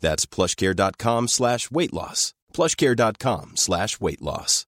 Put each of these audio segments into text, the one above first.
That's plushcare.com slash weight loss. plushcare.com slash weight loss.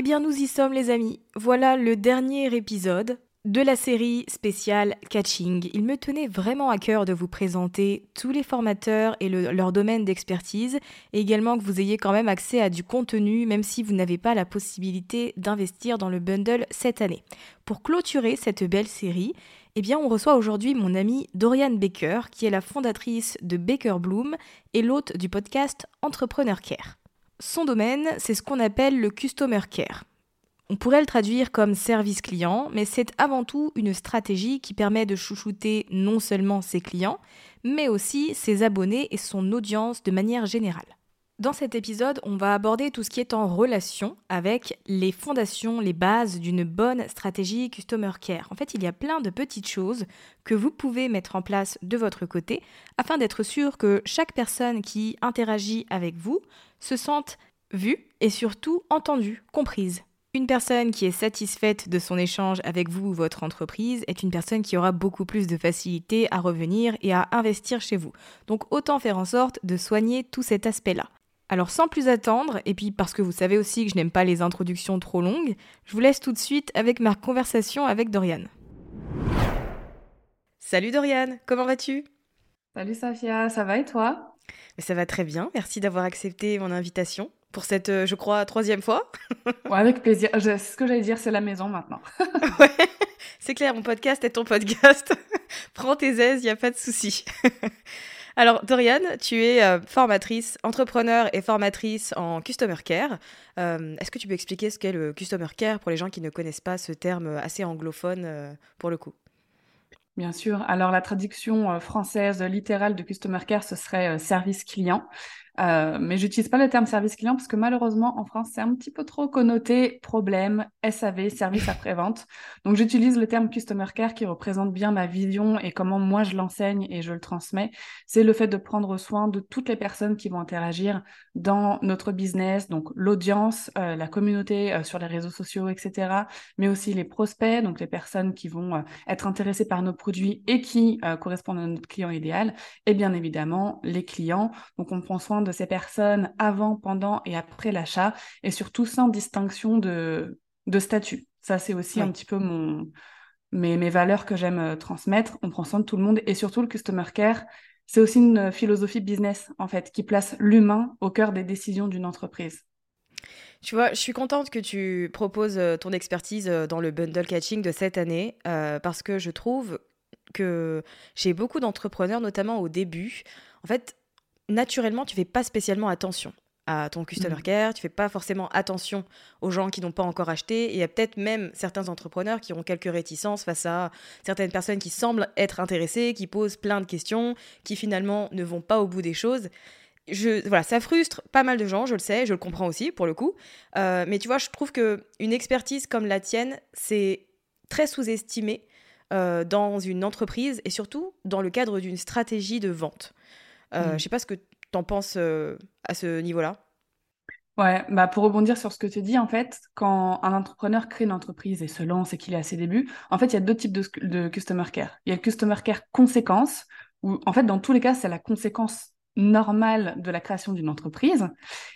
Eh bien nous y sommes les amis. Voilà le dernier épisode de la série spéciale Catching. Il me tenait vraiment à cœur de vous présenter tous les formateurs et leur domaine d'expertise et également que vous ayez quand même accès à du contenu même si vous n'avez pas la possibilité d'investir dans le bundle cette année. Pour clôturer cette belle série, eh bien, on reçoit aujourd'hui mon amie Dorian Baker, qui est la fondatrice de Baker Bloom et l'hôte du podcast Entrepreneur Care. Son domaine, c'est ce qu'on appelle le Customer Care. On pourrait le traduire comme service client, mais c'est avant tout une stratégie qui permet de chouchouter non seulement ses clients, mais aussi ses abonnés et son audience de manière générale. Dans cet épisode, on va aborder tout ce qui est en relation avec les fondations, les bases d'une bonne stratégie Customer Care. En fait, il y a plein de petites choses que vous pouvez mettre en place de votre côté afin d'être sûr que chaque personne qui interagit avec vous se sente vue et surtout entendue, comprise. Une personne qui est satisfaite de son échange avec vous ou votre entreprise est une personne qui aura beaucoup plus de facilité à revenir et à investir chez vous. Donc autant faire en sorte de soigner tout cet aspect-là. Alors sans plus attendre, et puis parce que vous savez aussi que je n'aime pas les introductions trop longues, je vous laisse tout de suite avec ma conversation avec Dorian. Salut Dorian, comment vas-tu? Salut Safia, ça va et toi? Ça va très bien, merci d'avoir accepté mon invitation pour cette, euh, je crois, troisième fois. ouais, avec plaisir. C'est ce que j'allais dire, c'est la maison maintenant. ouais, c'est clair, mon podcast est ton podcast. Prends tes aises, il n'y a pas de souci. Alors, Dorian, tu es euh, formatrice, entrepreneur et formatrice en Customer Care. Euh, est-ce que tu peux expliquer ce qu'est le Customer Care pour les gens qui ne connaissent pas ce terme assez anglophone euh, pour le coup? Bien sûr. Alors, la traduction française littérale de Customer Care, ce serait service client. Euh, mais j'utilise pas le terme service client parce que malheureusement en France c'est un petit peu trop connoté problème, SAV, service après-vente. Donc j'utilise le terme customer care qui représente bien ma vision et comment moi je l'enseigne et je le transmets. C'est le fait de prendre soin de toutes les personnes qui vont interagir dans notre business, donc l'audience, euh, la communauté euh, sur les réseaux sociaux, etc. Mais aussi les prospects, donc les personnes qui vont être intéressées par nos produits et qui correspondent à notre client idéal. Et bien évidemment les clients. Donc on prend soin de de ces personnes avant, pendant et après l'achat, et surtout sans distinction de, de statut. Ça, c'est aussi un petit peu mon, mes, mes valeurs que j'aime euh, transmettre. On prend soin de tout le monde, et surtout le customer care, c'est aussi une philosophie business, en fait, qui place l'humain au cœur des décisions d'une entreprise. Tu vois, je suis contente que tu proposes ton expertise dans le bundle catching de cette année parce que je trouve que chez beaucoup d'entrepreneurs, notamment au début, en fait, naturellement, tu fais pas spécialement attention à ton customer mm. care, tu fais pas forcément attention aux gens qui n'ont pas encore acheté. Et il y a peut-être même certains entrepreneurs qui ont quelques réticences face à certaines personnes qui semblent être intéressées, qui posent plein de questions, qui finalement ne vont pas au bout des choses. Je, voilà, ça frustre pas mal de gens, je le sais, je le comprends aussi pour le coup. Euh, mais tu vois, je trouve que une expertise comme la tienne, c'est très sous-estimé euh, dans une entreprise et surtout dans le cadre d'une stratégie de vente. Euh, mm. Je sais pas ce que tu en penses euh, à ce niveau-là. Ouais, bah pour rebondir sur ce que tu dis, en fait, quand un entrepreneur crée une entreprise et se lance et qu'il est à ses débuts, en fait, il y a deux types de, de customer care. Il y a le customer care conséquence, où en fait, dans tous les cas, c'est la conséquence normale de la création d'une entreprise.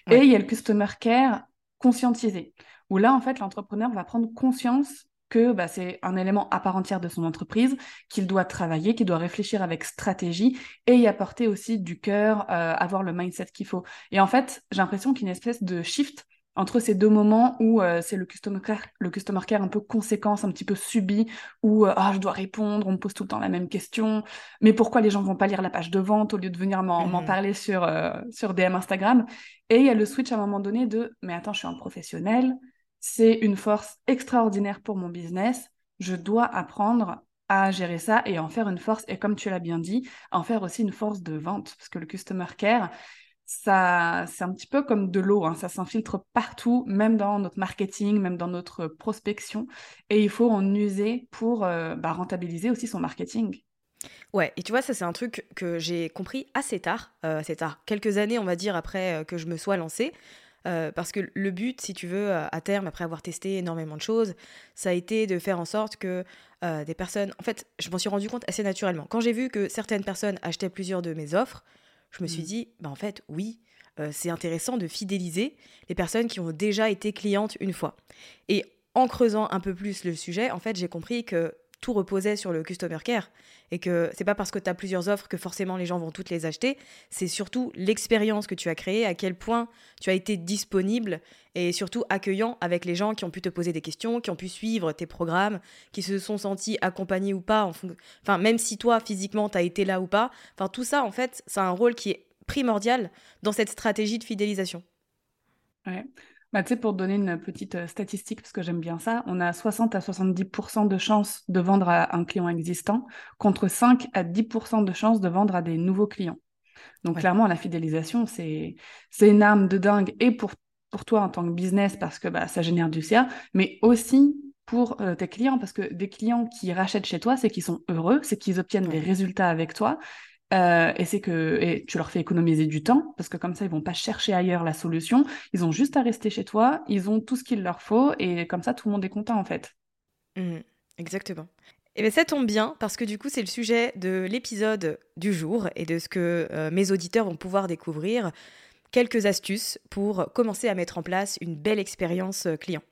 Et il y a le customer care conscientisé, où là, en fait, l'entrepreneur va prendre conscience que bah, c'est un élément à part entière de son entreprise, qu'il doit travailler, qu'il doit réfléchir avec stratégie et y apporter aussi du cœur, euh, avoir le mindset qu'il faut. Et en fait, j'ai l'impression qu'il y a une espèce de shift entre ces deux moments où euh, c'est le customer care, le customer care un peu conséquence, un petit peu subi, où euh, ah, je dois répondre, on me pose tout le temps la même question, mais pourquoi les gens vont pas lire la page de vente au lieu de venir m'en mmh parler sur, sur DM Instagram Et il y a le switch à un moment donné de mais attends, je suis un professionnel, c'est une force extraordinaire pour mon business. Je dois apprendre à gérer ça et en faire une force. Et comme tu l'as bien dit, en faire aussi une force de vente. Parce que le customer care, ça, c'est un petit peu comme de l'eau. Hein. Ça s'infiltre partout, même dans notre marketing, même dans notre prospection. Et il faut en user pour euh, bah, rentabiliser aussi son marketing. Ouais, et tu vois, ça c'est un truc que j'ai compris assez tard, euh, assez tard, quelques années on va dire après euh, que je me sois lancée. Euh, parce que le but, si tu veux, à terme, après avoir testé énormément de choses, ça a été de faire en sorte que euh, des personnes... En fait, je m'en suis rendu compte assez naturellement. Quand j'ai vu que certaines personnes achetaient plusieurs de mes offres, je me suis mmh. dit, bah en fait, oui, euh, c'est intéressant de fidéliser les personnes qui ont déjà été clientes une fois. Et en creusant un peu plus le sujet, en fait, j'ai compris que tout reposait sur le customer care et que c'est pas parce que tu as plusieurs offres que forcément les gens vont toutes les acheter, c'est surtout l'expérience que tu as créée, à quel point tu as été disponible et surtout accueillant avec les gens qui ont pu te poser des questions, qui ont pu suivre tes programmes, qui se sont sentis accompagnés ou pas, enfin même si toi physiquement tu as été là ou pas, enfin tout ça en fait, c'est un rôle qui est primordial dans cette stratégie de fidélisation. Ouais. Bah, pour donner une petite euh, statistique, parce que j'aime bien ça, on a 60 à 70% de chances de vendre à un client existant, contre 5 à 10% de chances de vendre à des nouveaux clients. Donc clairement, la fidélisation, c'est une arme de dingue, et pour, pour toi en tant que business, parce que bah, ça génère du CA, mais aussi pour euh, tes clients, parce que des clients qui rachètent chez toi, c'est qu'ils sont heureux, c'est qu'ils obtiennent des résultats avec toi, euh, et c'est que et tu leur fais économiser du temps parce que comme ça ils vont pas chercher ailleurs la solution. Ils ont juste à rester chez toi. Ils ont tout ce qu'il leur faut et comme ça tout le monde est content en fait. Mmh, exactement. Et eh bien ça tombe bien parce que du coup c'est le sujet de l'épisode du jour et de ce que euh, mes auditeurs vont pouvoir découvrir. Quelques astuces pour commencer à mettre en place une belle expérience euh, client.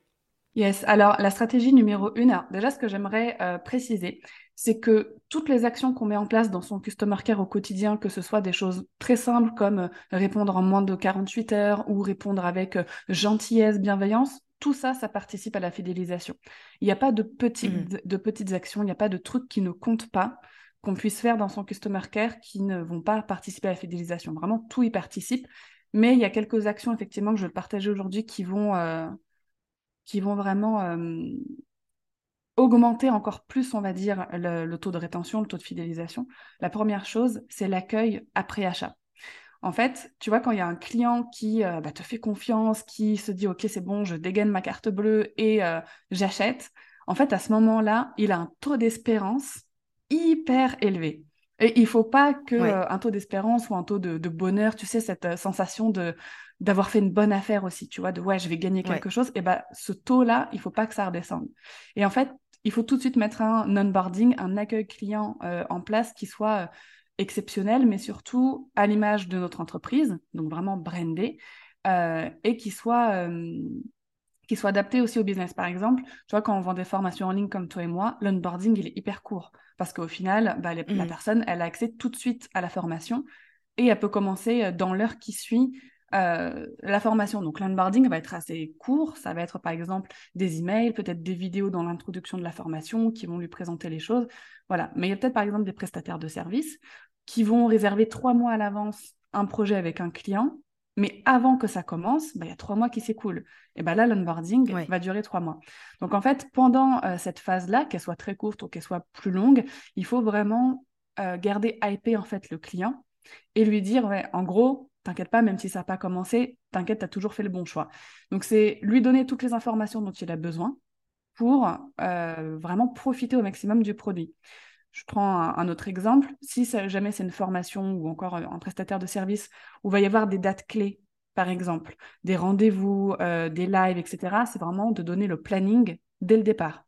Yes, alors la stratégie numéro une, déjà ce que j'aimerais préciser, c'est que toutes les actions qu'on met en place dans son customer care au quotidien, que ce soit des choses très simples comme euh, répondre en moins de 48 heures ou répondre avec euh, gentillesse, bienveillance, tout ça, ça participe à la fidélisation. Il n'y a pas de petites, mmh. de petites actions, il n'y a pas de trucs qui ne comptent pas qu'on puisse faire dans son customer care qui ne vont pas participer à la fidélisation. Vraiment, tout y participe. Mais il y a quelques actions, effectivement, que je vais partager aujourd'hui qui vont, euh, qui vont vraiment augmenter encore plus, on va dire, le, taux de rétention, le taux de fidélisation, la première chose, c'est l'accueil après achat. En fait, tu vois, quand il y a un client qui euh, bah, te fait confiance, qui se dit, OK, c'est bon, je dégaine ma carte bleue et euh, j'achète, en fait, à ce moment-là, il a un taux d'espérance hyper élevé. Et il faut pas que euh, un taux d'espérance ou un taux de, bonheur, tu sais, cette sensation de d'avoir fait une bonne affaire aussi, tu vois, de ouais, je vais gagner quelque chose, et ben ce taux-là, il faut pas que ça redescende. Et en fait, il faut tout de suite mettre un onboarding, un accueil client euh, en place qui soit euh, exceptionnel, mais surtout à l'image de notre entreprise, donc vraiment brandé, euh, et qui soit, qui soit adapté aussi au business. Par exemple, tu vois, quand on vend des formations en ligne comme toi et moi, l'onboarding, il est hyper court, parce qu'au final, bah, la mmh. personne, elle a accès tout de suite à la formation, et elle peut commencer dans l'heure qui suit la formation, donc l'onboarding va être assez court. Ça va être par exemple des emails, peut-être des vidéos dans l'introduction de la formation qui vont lui présenter les choses. Voilà. Mais il y a peut-être par exemple des prestataires de services qui vont réserver trois mois à l'avance un projet avec un client mais avant que ça commence, bah, il y a trois mois qui s'écoulent. Et ben là, l'onboarding va durer trois mois. Donc en fait, pendant euh, cette phase-là, qu'elle soit très courte ou qu'elle soit plus longue, il faut vraiment euh, garder hypé en fait le client et lui dire, ouais, en gros, t'inquiète pas, même si ça n'a pas commencé, t'inquiète, tu as toujours fait le bon choix. Donc c'est lui donner toutes les informations dont il a besoin pour euh, vraiment profiter au maximum du produit. Je prends un, autre exemple. Si jamais c'est une formation ou encore un prestataire de service où il va y avoir des dates clés, par exemple, des rendez-vous, euh, des lives, etc., c'est vraiment de donner le planning dès le départ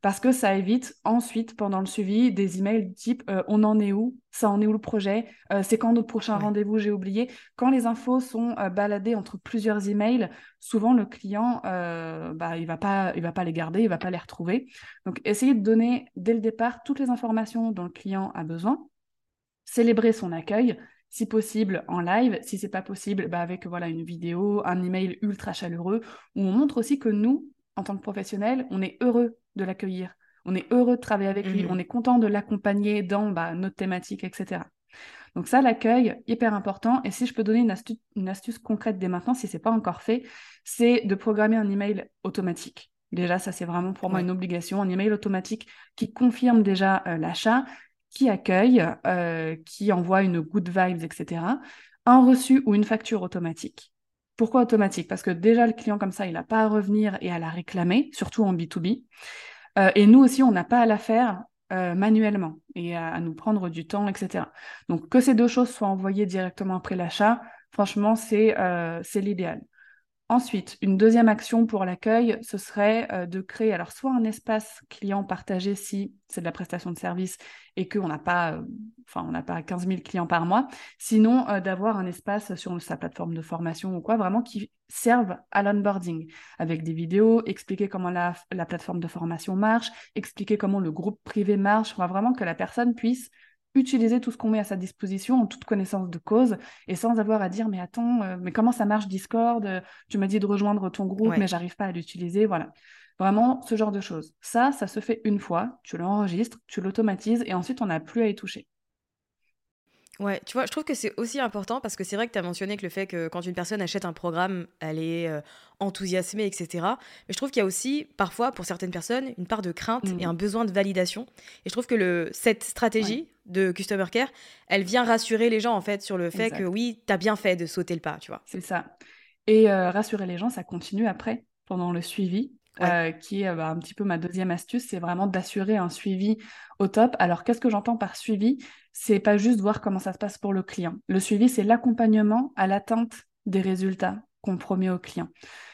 parce que ça évite ensuite, pendant le suivi, des emails type euh, on en est où? Ça en est où le projet? Euh, C'est quand notre prochain rendez-vous? J'ai oublié. Quand les infos sont euh, baladées entre plusieurs emails, souvent le client, bah, il ne va, pas, il va pas les garder, il ne va pas les retrouver. Donc, essayez de donner dès le départ toutes les informations dont le client a besoin, célébrer son accueil, si possible en live, si c'est pas possible, bah avec voilà une vidéo, un email ultra chaleureux où on montre aussi que nous, en tant que professionnels, on est heureux de l'accueillir. On est heureux de travailler avec lui, mmh. on est content de l'accompagner dans bah, notre thématique, etc. Donc ça, l'accueil, hyper important. Et si je peux donner une, astuce, concrète dès maintenant, si ce n'est pas encore fait, c'est de programmer un email automatique. Déjà, ça, c'est vraiment pour moi une obligation, un email automatique qui confirme déjà euh, l'achat, qui accueille, euh, qui envoie une good vibes, etc. Un reçu ou une facture automatique. Pourquoi automatique? Parce que déjà, le client comme ça, il n'a pas à revenir et à la réclamer, surtout en B2B. Euh, et nous aussi, on n'a pas à la faire euh, manuellement et à, nous prendre du temps, etc. Donc, que ces deux choses soient envoyées directement après l'achat, franchement, c'est euh, l'idéal. Ensuite, une deuxième action pour l'accueil, ce serait euh, de créer alors soit un espace client partagé si c'est de la prestation de service et qu'on n'a pas, euh, enfin on n'a pas 15 000 clients par mois, sinon euh, d'avoir un espace sur sa plateforme de formation ou quoi, vraiment qui serve à l'onboarding, avec des vidéos, expliquer comment la, la, plateforme de formation marche, expliquer comment le groupe privé marche, va vraiment que la personne puisse utiliser tout ce qu'on met à sa disposition en toute connaissance de cause et sans avoir à dire mais attends euh, mais comment ça marche Discord euh, tu m'as dit de rejoindre ton groupe mais j'arrive pas à l'utiliser voilà. Vraiment ce genre de choses. Ça ça se fait une fois tu l'enregistres tu l'automatises et ensuite on n'a plus à y toucher Ouais, tu vois, je trouve que c'est aussi important parce que c'est vrai que tu as mentionné que le fait que quand une personne achète un programme, elle est euh, enthousiasmée, etc. Mais je trouve qu'il y a aussi, parfois, pour certaines personnes, une part de crainte et mmh. un besoin de validation. Et je trouve que le, cette stratégie de Customer Care, elle vient rassurer les gens, en fait, sur le fait que oui, tu as bien fait de sauter le pas, tu vois. C'est ça. Et euh, rassurer les gens, ça continue après, pendant le suivi. Euh, qui est bah, un petit peu ma deuxième astuce, c'est vraiment d'assurer un suivi au top. Alors, qu'est-ce que j'entends par suivi? C'est pas juste voir comment ça se passe pour le client. Le suivi, c'est l'accompagnement à l'atteinte des résultats qu'on promet au client.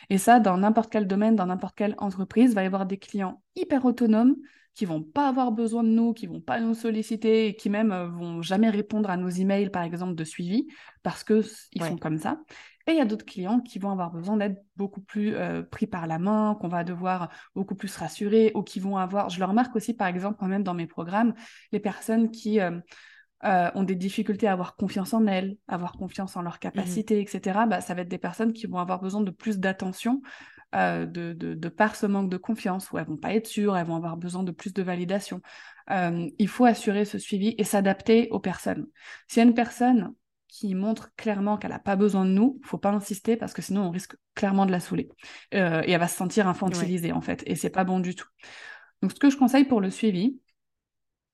Et ça, dans n'importe quel domaine, dans n'importe quelle entreprise, il va y avoir des clients hyper autonomes qui vont pas avoir besoin de nous, qui vont pas nous solliciter et qui même euh, vont jamais répondre à nos emails, par exemple, de suivi, parce que ils font comme ça. Et il y a d'autres clients qui vont avoir besoin d'être beaucoup plus euh, pris par la main, qu'on va devoir beaucoup plus rassurer, ou qui vont avoir, je le remarque aussi par exemple quand même dans mes programmes, les personnes qui euh, euh, ont des difficultés à avoir confiance en elles, avoir confiance en leurs mmh capacités, etc. Bah, ça va être des personnes qui vont avoir besoin de plus d'attention de, de, de, par ce manque de confiance, où elles vont pas être sûres, elles vont avoir besoin de plus de validation. il faut assurer ce suivi et s'adapter aux personnes. Si y a une personne qui montre clairement qu'elle n'a pas besoin de nous, faut pas insister parce que sinon on risque clairement de la saouler. Euh, et elle va se sentir infantilisée en fait. Et c'est pas bon du tout. Donc ce que je conseille pour le suivi,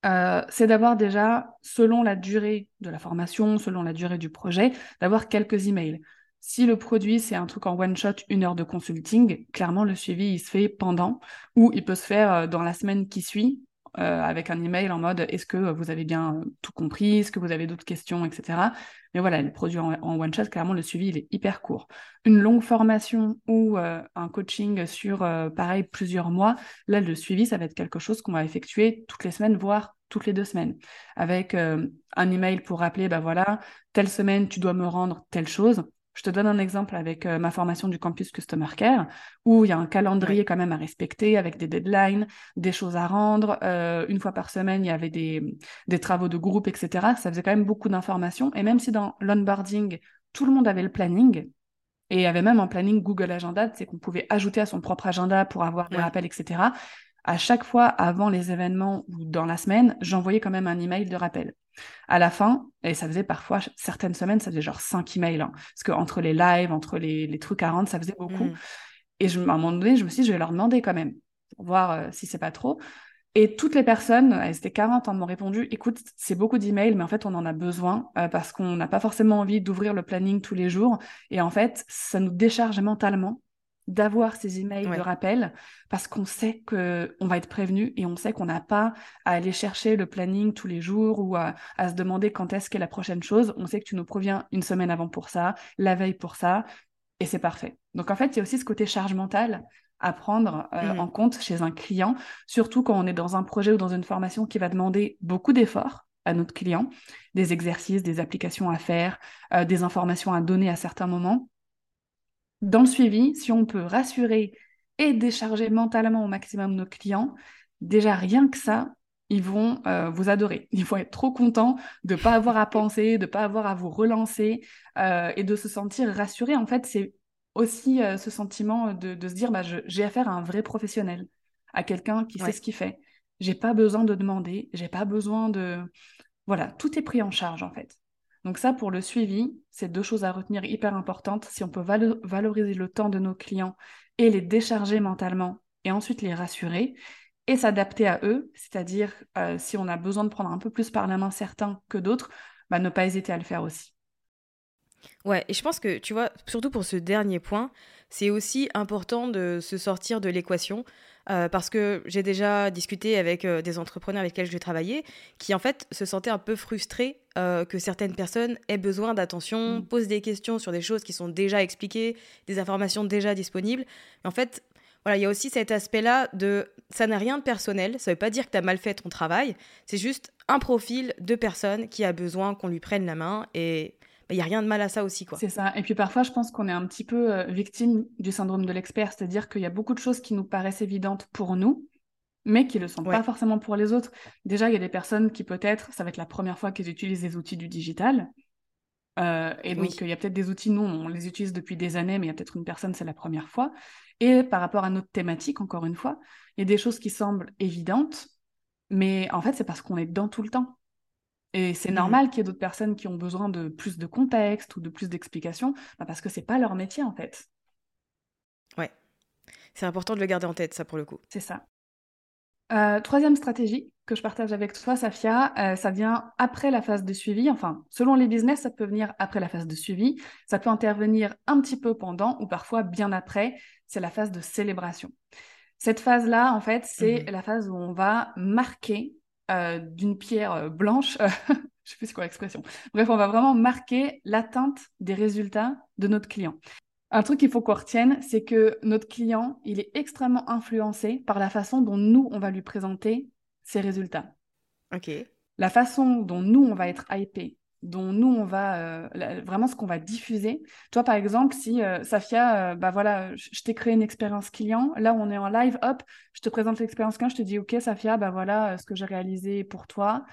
euh, c'est d'avoir déjà, selon la durée de la formation, selon la durée du projet, d'avoir quelques emails. Si le produit, c'est un truc en one shot, une heure de consulting, clairement, le suivi, il se fait pendant, ou il peut se faire euh, dans la semaine qui suit, euh, avec un email en mode est-ce que vous avez bien euh, tout compris, est-ce que vous avez d'autres questions, etc. Mais voilà, les produits en, one shot, clairement, le suivi, il est hyper court. Une longue formation ou euh, un coaching sur, pareil, plusieurs mois, là, le suivi, ça va être quelque chose qu'on va effectuer toutes les semaines, voire toutes les deux semaines, avec un email pour rappeler, bah voilà, telle semaine, tu dois me rendre telle chose. Je te donne un exemple avec euh, ma formation du campus Customer Care, où il y a un calendrier quand même à respecter avec des deadlines, des choses à rendre. Euh, une fois par semaine, il y avait des, des travaux de groupe, etc. Ça faisait quand même beaucoup d'informations. Et même si dans l'onboarding, tout le monde avait le planning. Et il y avait même un planning Google Agenda, c'est qu'on pouvait ajouter à son propre agenda pour avoir des rappels, etc. À chaque fois, avant les événements ou dans la semaine, j'envoyais quand même un email de rappel. À la fin, et ça faisait parfois, certaines semaines, ça faisait genre cinq emails. Hein, parce qu'entre les lives, entre les, trucs à rendre, ça faisait beaucoup. Mmh. Et je, à un moment donné, je me suis dit, je vais leur demander quand même, pour voir euh, si c'est pas trop. Et toutes les personnes, elles étaient 40, hein, m'ont répondu écoute, c'est beaucoup d'emails, mais en fait, on en a besoin euh, parce qu'on n'a pas forcément envie d'ouvrir le planning tous les jours. Et en fait, ça nous décharge mentalement d'avoir ces emails de rappel parce qu'on sait qu'on va être prévenu et on sait qu'on n'a pas à aller chercher le planning tous les jours ou à, se demander quand est-ce qu'est la prochaine chose. On sait que tu nous proviens une semaine avant pour ça, la veille pour ça, et c'est parfait. Donc en fait, il y a aussi ce côté charge mentale à prendre euh, mmh. en compte chez un client, surtout quand on est dans un projet ou dans une formation qui va demander beaucoup d'efforts à notre client, des exercices, des applications à faire, euh, des informations à donner à certains moments. Dans le suivi, si on peut rassurer et décharger mentalement au maximum nos clients, déjà rien que ça, ils vont euh, vous adorer. Ils vont être trop contents de ne pas avoir à penser, de ne pas avoir à vous relancer et de se sentir rassurés. En fait, c'est aussi euh, ce sentiment de, se dire bah, j'ai affaire à un vrai professionnel, à quelqu'un qui sait ce qu'il fait. J'ai pas besoin de demander, j'ai pas besoin de. Voilà, tout est pris en charge en fait. Donc, ça, pour le suivi, c'est deux choses à retenir hyper importantes. Si on peut valoriser le temps de nos clients et les décharger mentalement et ensuite les rassurer et s'adapter à eux, c'est-à-dire euh, si on a besoin de prendre un peu plus par la main certains que d'autres, bah, ne pas hésiter à le faire aussi. Ouais, et je pense que, tu vois, surtout pour ce dernier point, c'est aussi important de se sortir de l'équation. Euh, parce que j'ai déjà discuté avec euh, des entrepreneurs avec lesquels je travaillais qui en fait se sentaient un peu frustrés euh, que certaines personnes aient besoin d'attention, mmh. posent des questions sur des choses qui sont déjà expliquées, des informations déjà disponibles. Mais en fait, voilà, il y a aussi cet aspect-là de ça n'a rien de personnel, ça veut pas dire que tu as mal fait ton travail, c'est juste un profil de personne qui a besoin qu'on lui prenne la main et il n'y a rien de mal à ça aussi. quoi. C'est ça. Et puis parfois, je pense qu'on est un petit peu euh, victime du syndrome de l'expert, c'est-à-dire qu'il y a beaucoup de choses qui nous paraissent évidentes pour nous, mais qui ne le sont pas forcément pour les autres. Déjà, il y a des personnes qui peut-être, ça va être la première fois qu'ils utilisent les outils du digital. Euh, et donc, il y a peut-être des outils, nous, on les utilise depuis des années, mais il y a peut-être une personne, c'est la première fois. Et par rapport à notre thématique, encore une fois, il y a des choses qui semblent évidentes, mais en fait, c'est parce qu'on est dedans tout le temps. Et c'est mmh. normal qu'il y ait d'autres personnes qui ont besoin de plus de contexte ou de plus d'explications, bah, parce que c'est pas leur métier en fait. Ouais, c'est important de le garder en tête, ça pour le coup. C'est ça. Euh, troisième stratégie que je partage avec toi, Safia, euh, ça vient après la phase de suivi. Enfin, selon les business, ça peut venir après la phase de suivi. Ça peut intervenir un petit peu pendant ou parfois bien après. C'est la phase de célébration. Cette phase-là, en fait, c'est mmh la phase où on va marquer d'une pierre euh, blanche. je sais plus c'est quoi l'expression. Bref, on va vraiment marquer l'atteinte des résultats de notre client. Un truc qu'il faut qu'on retienne, c'est que notre client, il est extrêmement influencé par la façon dont nous, on va lui présenter ses résultats. Ok. La façon dont nous, on va être hypé, dont nous, on va euh, vraiment ce qu'on va diffuser. Toi, par exemple, si euh, Safia, euh, bah voilà, je t'ai créé une expérience client, là, on est en live, hop, je te présente l'expérience client, je te dis, OK, Safia, bah voilà ce que j'ai réalisé pour toi.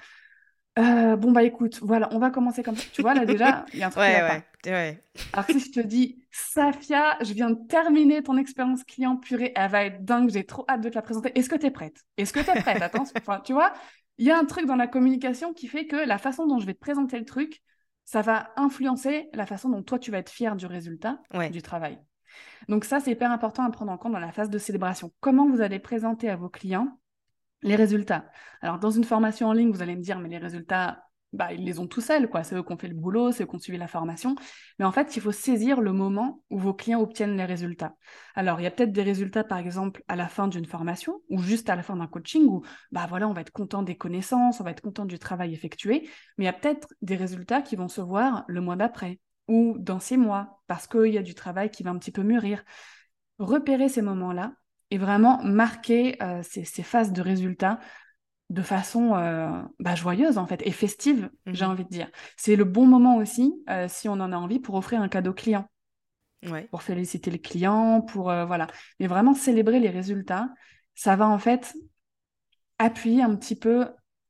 bon, bah écoute, voilà, on va commencer comme ça. Tu vois, là, déjà, il y a un truc ouais, ouais, Alors, si je te dis, Safia, je viens de terminer ton expérience client purée, elle va être dingue, j'ai trop hâte de te la présenter. Est-ce que tu es prête? Est-ce que tu es prête Attends, tu vois il y a un truc dans la communication qui fait que la façon dont je vais te présenter le truc, ça va influencer la façon dont toi tu vas être fier du résultat du travail. Donc ça, c'est hyper important à prendre en compte dans la phase de célébration. Comment vous allez présenter à vos clients les résultats? Alors dans une formation en ligne, vous allez me dire, mais les résultats, bah, ils les ont tout seuls, quoi. C'est eux qui ont fait le boulot, c'est eux qui ont suivi la formation. Mais en fait, il faut saisir le moment où vos clients obtiennent les résultats. Alors, il y a peut-être des résultats, par exemple, à la fin d'une formation ou juste à la fin d'un coaching où, bah voilà, on va être content des connaissances, on va être content du travail effectué. Mais il y a peut-être des résultats qui vont se voir le mois d'après ou dans six mois parce qu'il y a du travail qui va un petit peu mûrir. Repérer ces moments-là et vraiment marquer euh, ces, ces phases de résultats de façon euh, bah, joyeuse en fait et festive, j'ai mmh envie de dire. C'est le bon moment aussi, euh, si on en a envie, pour offrir un cadeau client. Pour féliciter le client, pour euh, voilà. Mais vraiment célébrer les résultats, ça va en fait appuyer un petit peu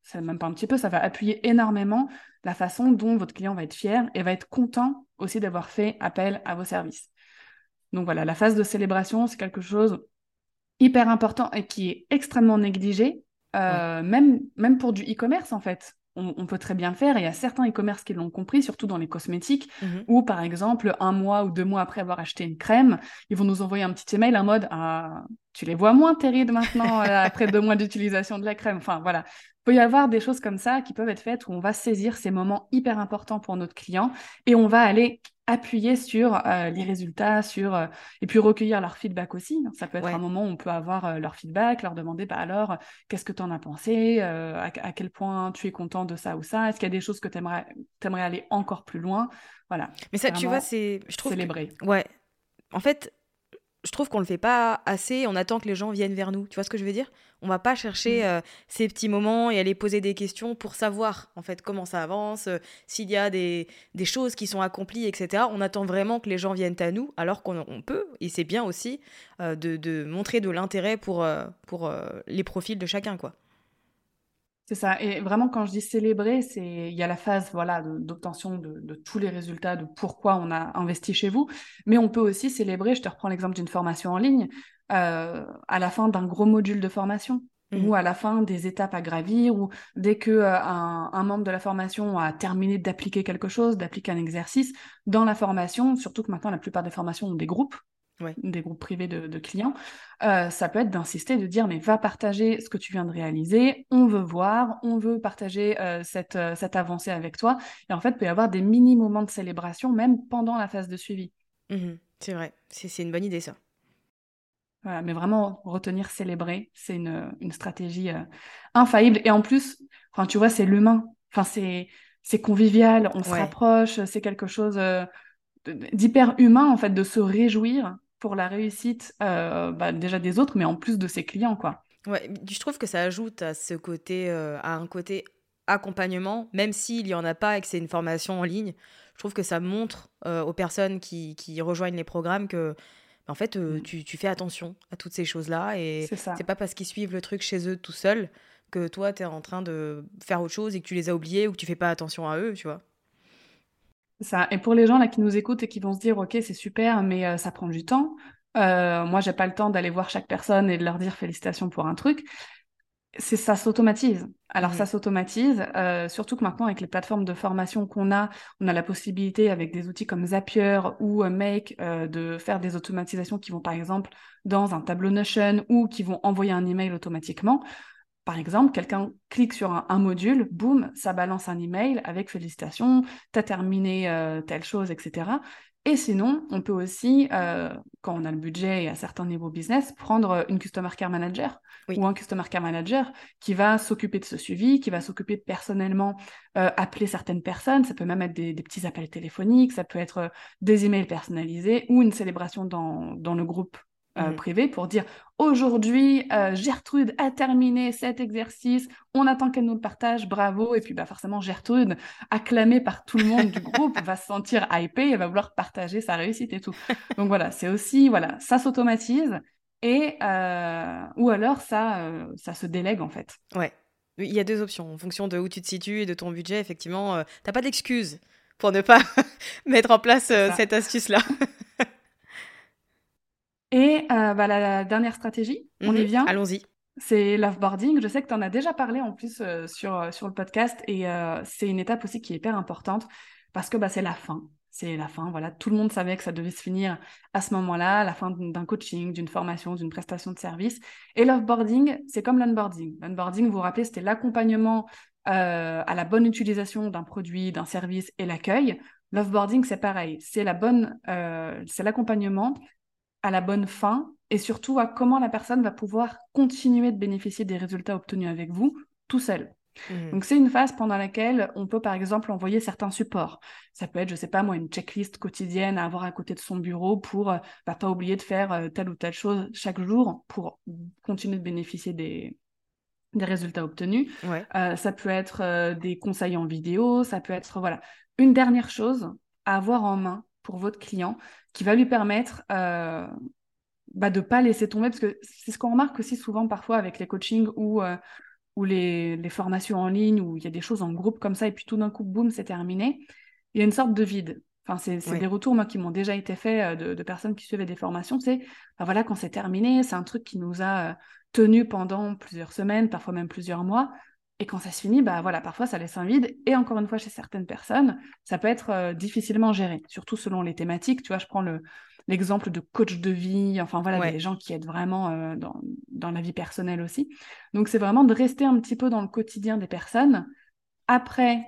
c'est même pas un petit peu, ça va appuyer énormément la façon dont votre client va être fier et va être content aussi d'avoir fait appel à vos services. Donc voilà, la phase de célébration, c'est quelque chose hyper important et qui est extrêmement négligé, euh, même, même pour du e-commerce en fait on, peut très bien faire. il y a certains e-commerce qui l'ont compris, surtout dans les cosmétiques, mhm. où par exemple, un mois ou deux mois après avoir acheté une crème, ils vont nous envoyer un petit email en mode ah, Tu les vois moins terribles maintenant euh, après deux mois d'utilisation de la crème. Enfin voilà. Il peut y avoir des choses comme ça qui peuvent être faites où on va saisir ces moments hyper importants pour notre client et on va aller appuyer sur euh, les résultats, sur euh, et puis recueillir leur feedback aussi. Ça peut être un moment où on peut avoir euh, leur feedback, leur demander bah alors qu'est-ce que tu en as pensé, à, quel point tu es content de ça ou ça, est-ce qu'il y a des choses que tu aimerais, aimerais aller encore plus loin, voilà. Mais ça, tu vois, c'est je trouve célébrer. Ouais. En fait, je trouve qu'on le fait pas assez. On attend que les gens viennent vers nous. Tu vois ce que je veux dire? On va pas chercher mm. euh, ces petits moments et aller poser des questions pour savoir en fait comment ça avance, euh, s'il y a des, des, choses qui sont accomplies, etc. On attend vraiment que les gens viennent à nous, alors qu'on peut. Et c'est bien aussi euh, de, de, montrer de l'intérêt pour, pour les profils de chacun, quoi. C'est ça. Et vraiment, quand je dis célébrer, c'est il y a la phase voilà d'obtention de, tous les résultats, de pourquoi on a investi chez vous. Mais on peut aussi célébrer. Je te reprends l'exemple d'une formation en ligne euh, à la fin d'un gros module de formation. Mmh. ou à la fin des étapes à gravir, ou dès que euh, un, membre de la formation a terminé d'appliquer quelque chose, d'appliquer un exercice, dans la formation, surtout que maintenant la plupart des formations ont des groupes, des groupes privés de, clients, euh, ça peut être d'insister, de dire mais va partager ce que tu viens de réaliser, on veut voir, on veut partager euh, cette, euh, cette avancée avec toi. Et en fait, il peut y avoir des mini moments de célébration même pendant la phase de suivi. Mmh c'est vrai, c'est une bonne idée ça. Voilà, mais vraiment retenir, célébrer, c'est une, une, stratégie infaillible. Et en plus, enfin, tu vois, c'est l'humain. Enfin, c'est convivial, on se rapproche, c'est quelque chose d'hyper humain en fait, de se réjouir pour la réussite euh, bah, déjà des autres, mais en plus de ses clients, quoi. Ouais, je trouve que ça ajoute à ce côté, euh, à un côté accompagnement, même s'il y en a pas et que c'est une formation en ligne. Je trouve que ça montre euh, aux personnes qui, qui, rejoignent les programmes que, en fait, mm. tu, tu, fais attention à toutes ces choses-là et c'est pas parce qu'ils suivent le truc chez eux tout seuls que toi, tu es en train de faire autre chose et que tu les as oubliés ou que tu fais pas attention à eux, tu vois. Ça. Et pour les gens là qui nous écoutent et qui vont se dire, ok, c'est super, mais euh, ça prend du temps. Euh, moi, j'ai pas le temps d'aller voir chaque personne et de leur dire félicitations pour un truc. C'est ça s'automatise. Alors ça s'automatise, euh, surtout que maintenant avec les plateformes de formation qu'on a, on a la possibilité avec des outils comme Zapier ou Make de faire des automatisations qui vont par exemple dans un tableau Notion ou qui vont envoyer un email automatiquement. Par exemple, quelqu'un clique sur un, module, boum, ça balance un email avec félicitations, tu as terminé euh, telle chose, etc. Et sinon, on peut aussi, euh, quand on a le budget et à certains niveaux business, prendre une Customer Care Manager ou un Customer Care Manager qui va s'occuper de ce suivi, qui va s'occuper de personnellement euh, appeler certaines personnes. Ça peut même être des, petits appels téléphoniques, ça peut être des emails personnalisés ou une célébration dans, dans le groupe euh, mmh. privé pour dire aujourd'hui euh, Gertrude a terminé cet exercice, on attend qu'elle nous le partage, bravo. Et puis bah forcément Gertrude, acclamée par tout le monde du groupe, va se sentir hypée et va vouloir partager sa réussite et tout. Donc voilà, c'est aussi voilà, ça s'automatise et euh, ou alors ça ça se délègue en fait. Ouais. Il y a deux options en fonction de où tu te situes et de ton budget. Effectivement, t'as pas d'excuse pour ne pas mettre en place cette astuce là. Et euh, bah, la, dernière stratégie, on y mhm. vient. Allons-y. C'est l'offboarding. Je sais que tu en as déjà parlé en plus euh, sur, euh, sur le podcast et c'est une étape aussi qui est hyper importante parce que bah, c'est la fin. C'est la fin. Voilà, tout le monde savait que ça devait se finir à ce moment-là, la fin d'un coaching, d'une formation, d'une prestation de service. Et l'offboarding, c'est comme l'onboarding. L'onboarding, vous vous rappelez, c'était l'accompagnement à la bonne utilisation d'un produit, d'un service et l'accueil. L'offboarding, c'est pareil. C'est la bonne, c'est l'accompagnement à la bonne fin et surtout à comment la personne va pouvoir continuer de bénéficier des résultats obtenus avec vous tout seul. Mmh. Donc c'est une phase pendant laquelle on peut par exemple envoyer certains supports. Ça peut être, je sais pas moi, une checklist quotidienne à avoir à côté de son bureau pour euh, bah, pas oublier de faire euh, telle ou telle chose chaque jour pour continuer de bénéficier des, des résultats obtenus. Euh, ça peut être des conseils en vidéo, ça peut être voilà une dernière chose à avoir en main pour votre client qui va lui permettre euh, bah, de ne pas laisser tomber, parce que c'est ce qu'on remarque aussi souvent parfois avec les coachings où, euh, ou les, formations en ligne où il y a des choses en groupe comme ça et puis tout d'un coup, boum, c'est terminé, il y a une sorte de vide. Enfin, c'est des retours moi, qui m'ont déjà été faits euh, de, personnes qui suivaient des formations. C'est, bah voilà, quand c'est terminé, c'est un truc qui nous a tenus pendant plusieurs semaines, parfois même plusieurs mois. Et quand ça se finit, bah voilà, parfois ça laisse un vide. Et encore une fois, chez certaines personnes, ça peut être euh, difficilement géré, surtout selon les thématiques. Tu vois, je prends le, l'exemple de coach de vie, enfin voilà, des gens qui aident vraiment dans, dans, la vie personnelle aussi. Donc c'est vraiment de rester un petit peu dans le quotidien des personnes après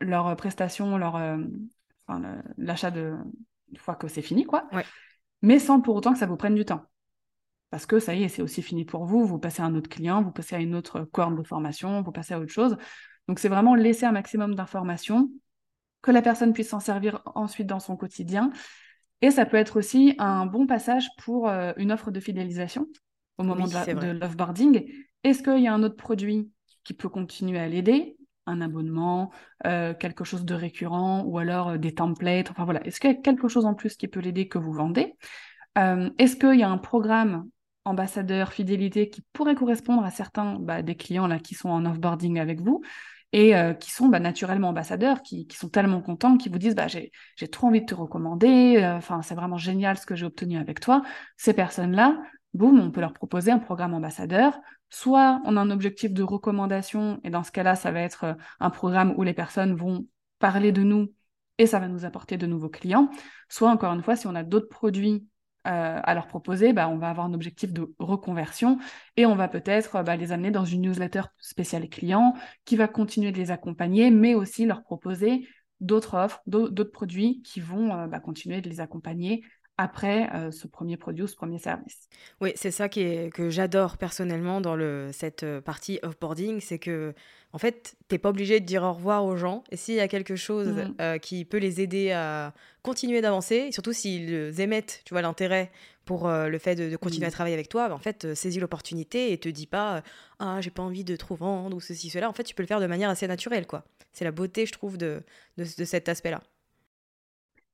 leur prestation, leur, l'achat de une fois que c'est fini, quoi. Mais sans pour autant que ça vous prenne du temps. Parce que ça y est, c'est aussi fini pour vous. Vous passez à un autre client, vous passez à une autre corne de formation, vous passez à autre chose. Donc c'est vraiment laisser un maximum d'informations, que la personne puisse s'en servir ensuite dans son quotidien. Et ça peut être aussi un bon passage pour euh, une offre de fidélisation au moment de l'offboarding. Est-ce qu'il y a un autre produit qui peut continuer à l'aider? Un abonnement, euh, quelque chose de récurrent ou alors euh, des templates? Enfin voilà, est-ce qu'il y a quelque chose en plus qui peut l'aider que vous vendez? Euh, Est-ce qu'il y a un programme ambassadeur fidélité qui pourrait correspondre à certains bah, des clients là qui sont en offboarding avec vous et qui sont bah, naturellement ambassadeurs, qui, sont tellement contents, qui vous disent bah, j'ai trop envie de te recommander, enfin c'est vraiment génial ce que j'ai obtenu avec toi. Ces personnes-là, boum, on peut leur proposer un programme ambassadeur. Soit on a un objectif de recommandation, et dans ce cas-là, ça va être euh, un programme où les personnes vont parler de nous et ça va nous apporter de nouveaux clients. Soit, encore une fois, si on a d'autres produits euh, à leur proposer, bah, on va avoir un objectif de reconversion et on va peut-être bah, les amener dans une newsletter spéciale clients qui va continuer de les accompagner, mais aussi leur proposer d'autres offres, d'autres produits qui vont euh, bah, continuer de les accompagner après euh, ce premier produit ou ce premier service. Oui, c'est ça qui est, que j'adore personnellement dans le, cette euh, partie offboarding, c'est que en fait, tu n'es pas obligé de dire au revoir aux gens. Et s'il y a quelque chose mmh. euh, qui peut les aider à continuer d'avancer, surtout s'ils émettent, tu vois, l'intérêt pour le fait de, continuer à mmh. travailler avec toi, bah, en fait, saisis l'opportunité et te dis pas ah j'ai pas envie de trop vendre ou ceci cela. En fait, tu peux le faire de manière assez naturelle, quoi. C'est la beauté, je trouve, de, de cet aspect-là.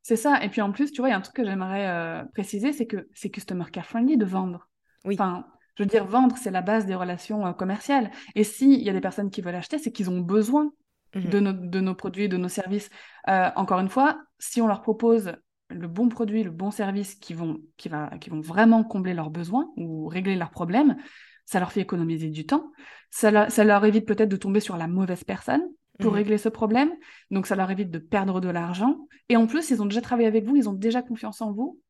C'est ça. Et puis en plus, tu vois, il y a un truc que j'aimerais euh, préciser, c'est que c'est customer care friendly de vendre. Oui. Enfin, je veux dire, vendre, c'est la base des relations euh, commerciales. Et s'il y a des personnes qui veulent acheter, c'est qu'ils ont besoin mhm. de, nos, de, nos, produits, de nos services. Euh, encore une fois, si on leur propose le bon produit, le bon service qui vont, qui va, qui vont vraiment combler leurs besoins ou régler leurs problèmes, ça leur fait économiser du temps. Ça, ça leur évite peut-être de tomber sur la mauvaise personne pour mhm. régler ce problème. Donc, ça leur évite de perdre de l'argent. Et en plus, ils ont déjà travaillé avec vous, ils ont déjà confiance en vous.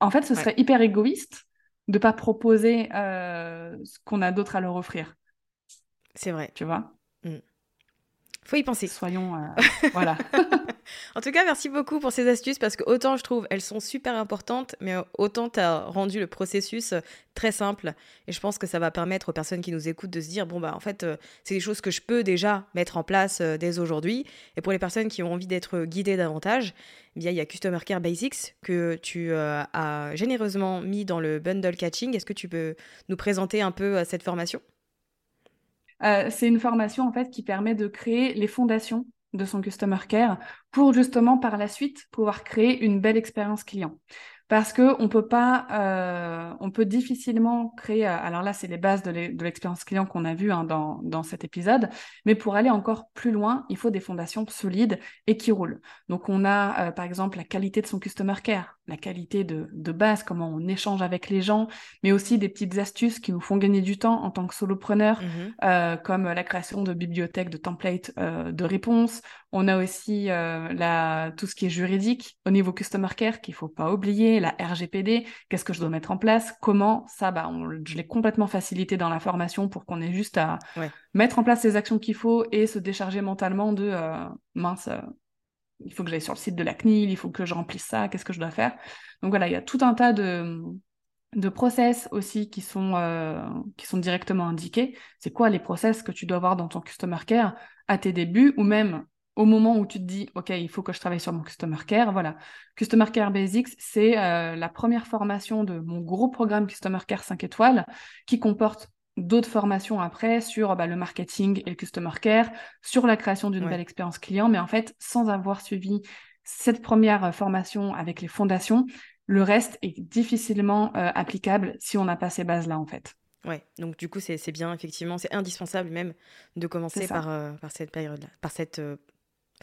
En fait, ce serait hyper égoïste de ne pas proposer euh, ce qu'on a d'autre à leur offrir. C'est vrai. Tu vois? Mm. Faut y penser. Soyons. Euh, voilà. En tout cas, merci beaucoup pour ces astuces parce que autant je trouve elles sont super importantes, mais autant tu as rendu le processus euh, très simple. Et je pense que ça va permettre aux personnes qui nous écoutent de se dire bon, bah en fait, euh, c'est des choses que je peux déjà mettre en place dès aujourd'hui. Et pour les personnes qui ont envie d'être guidées davantage, eh bien, il y a Customer Care Basics que tu as généreusement mis dans le bundle catching. Est-ce que tu peux nous présenter un peu cette formation? C'est une formation en fait qui permet de créer les fondations de son customer care pour justement par la suite pouvoir créer une belle expérience client parce que on peut pas, euh, difficilement créer. Euh, alors là, c'est les bases de l'expérience client qu'on a vu hein, dans, cet épisode, mais pour aller encore plus loin, il faut des fondations solides et qui roulent. Donc on a euh, par exemple la qualité de son customer care, la qualité de, de, base, comment on échange avec les gens, mais aussi des petites astuces qui nous font gagner du temps en tant que solopreneur, mmh comme la création de bibliothèques, de templates de réponses. On a aussi la, tout ce qui est juridique au niveau customer care qu'il faut pas oublier la RGPD, qu'est-ce que je dois mettre en place, comment? Ça, bah, je l'ai complètement facilité dans la formation pour qu'on ait juste à mettre en place les actions qu'il faut et se décharger mentalement de euh, mince, euh, il faut que j'aille sur le site de la CNIL, il faut que je remplisse ça, qu'est-ce que je dois faire. Donc voilà, il y a tout un tas de, de process aussi qui sont, euh, qui sont directement indiqués. C'est quoi les process que tu dois avoir dans ton customer care à tes débuts ou même au moment où tu te dis, OK, il faut que je travaille sur mon Customer Care, voilà. Customer Care Basics, c'est euh, la première formation de mon gros programme Customer Care 5 étoiles qui comporte d'autres formations après sur bah, le marketing et le Customer Care, sur la création d'une belle expérience client, mais en fait, sans avoir suivi cette première euh, formation avec les fondations, le reste est difficilement euh, applicable si on n'a pas ces bases-là, en fait. Ouais, donc du coup, c'est bien, effectivement, c'est indispensable même de commencer par, par cette période-là, par cette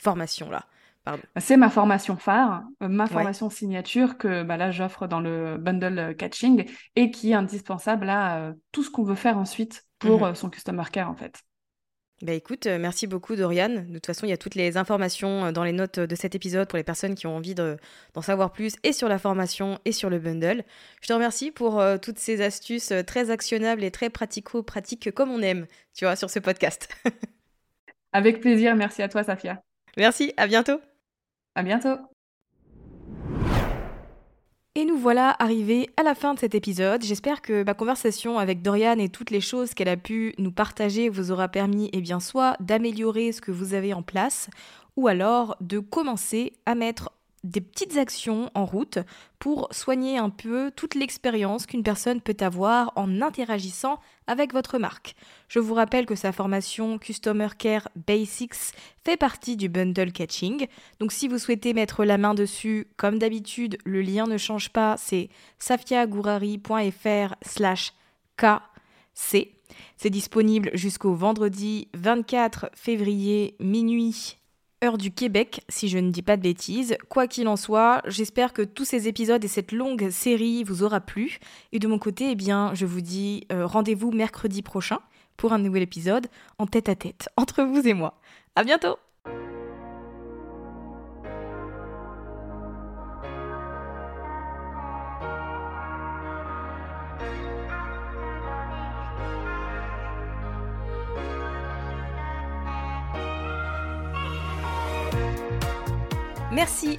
formation-là. C'est ma formation phare, ma formation signature que bah, là j'offre dans le bundle catching et qui est indispensable à tout ce qu'on veut faire ensuite pour mmh son customer care en fait. Bah écoute, euh, merci beaucoup Dorian. De toute façon, il y a toutes les informations euh, dans les notes de cet épisode pour les personnes qui ont envie d'en savoir plus et sur la formation et sur le bundle. Je te remercie pour euh, toutes ces astuces très actionnables et très pratico-pratiques comme on aime, tu vois, sur ce podcast. Avec plaisir, merci à toi Safia. Merci, à bientôt. À bientôt. Et nous voilà arrivés à la fin de cet épisode. J'espère que ma conversation avec Dorian et toutes les choses qu'elle a pu nous partager vous aura permis, eh bien, soit d'améliorer ce que vous avez en place, ou alors de commencer à mettre des petites actions en route pour soigner un peu toute l'expérience qu'une personne peut avoir en interagissant avec votre marque. Je vous rappelle que sa formation Customer Care Basics fait partie du bundle catching. Donc si vous souhaitez mettre la main dessus, comme d'habitude, le lien ne change pas, c'est safiagourari.fr slash kc. C'est disponible jusqu'au vendredi 24 février minuit heure du Québec, si je ne dis pas de bêtises. Quoi qu'il en soit, j'espère que tous ces épisodes et cette longue série vous aura plu. Et de mon côté, eh bien, je vous dis euh, rendez-vous mercredi prochain pour un nouvel épisode en tête à tête entre vous et moi. À bientôt!